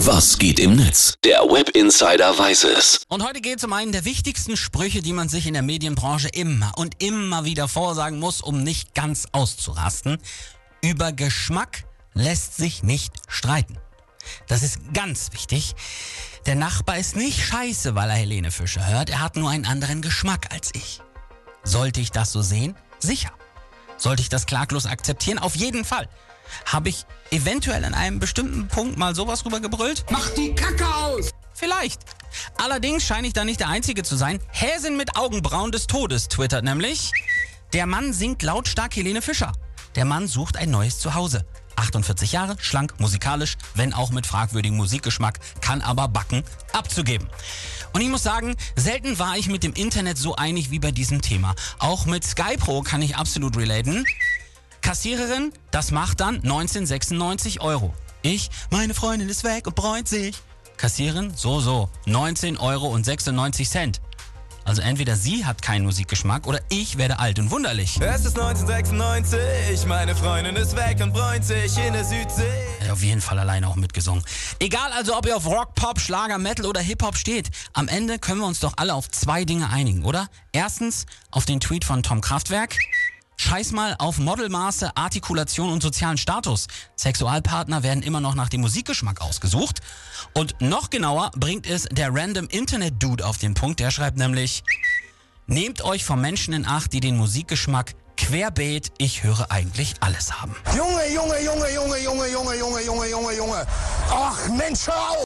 Was geht im Netz? Der Web Insider weiß es. Und heute geht es um einen der wichtigsten Sprüche, die man sich in der Medienbranche immer und immer wieder vorsagen muss, um nicht ganz auszurasten. Über Geschmack lässt sich nicht streiten. Das ist ganz wichtig. Der Nachbar ist nicht scheiße, weil er Helene Fischer hört. Er hat nur einen anderen Geschmack als ich. Sollte ich das so sehen? Sicher. Sollte ich das klaglos akzeptieren? Auf jeden Fall. Habe ich eventuell an einem bestimmten Punkt mal sowas rübergebrüllt? Mach die Kacke aus! Vielleicht. Allerdings scheine ich da nicht der Einzige zu sein. Häsin mit Augenbrauen des Todes twittert nämlich. Der Mann singt lautstark Helene Fischer. Der Mann sucht ein neues Zuhause. 48 Jahre, schlank, musikalisch, wenn auch mit fragwürdigem Musikgeschmack, kann aber backen, abzugeben. Und ich muss sagen, selten war ich mit dem Internet so einig wie bei diesem Thema. Auch mit SkyPro kann ich absolut relaten. Kassiererin, das macht dann 1996 Euro. Ich, meine Freundin ist weg und bräunt sich. Kassiererin, so, so, 19 Euro und 96 Cent. Also entweder sie hat keinen Musikgeschmack oder ich werde alt und wunderlich. Es ist 1996, meine Freundin ist weg und bräunt sich in der Südsee. Ja, auf jeden Fall alleine auch mitgesungen. Egal also, ob ihr auf Rock, Pop, Schlager, Metal oder Hip-Hop steht, am Ende können wir uns doch alle auf zwei Dinge einigen, oder? Erstens auf den Tweet von Tom Kraftwerk. Scheiß mal auf Modelmaße, Artikulation und sozialen Status. Sexualpartner werden immer noch nach dem Musikgeschmack ausgesucht. Und noch genauer bringt es der Random Internet Dude auf den Punkt. Der schreibt nämlich, nehmt euch vom Menschen in Acht, die den Musikgeschmack querbeet, ich höre eigentlich alles haben. Junge, Junge, Junge, Junge, Junge, Junge, Junge, Junge, Junge, Junge. Ach, Mensch, hör auf!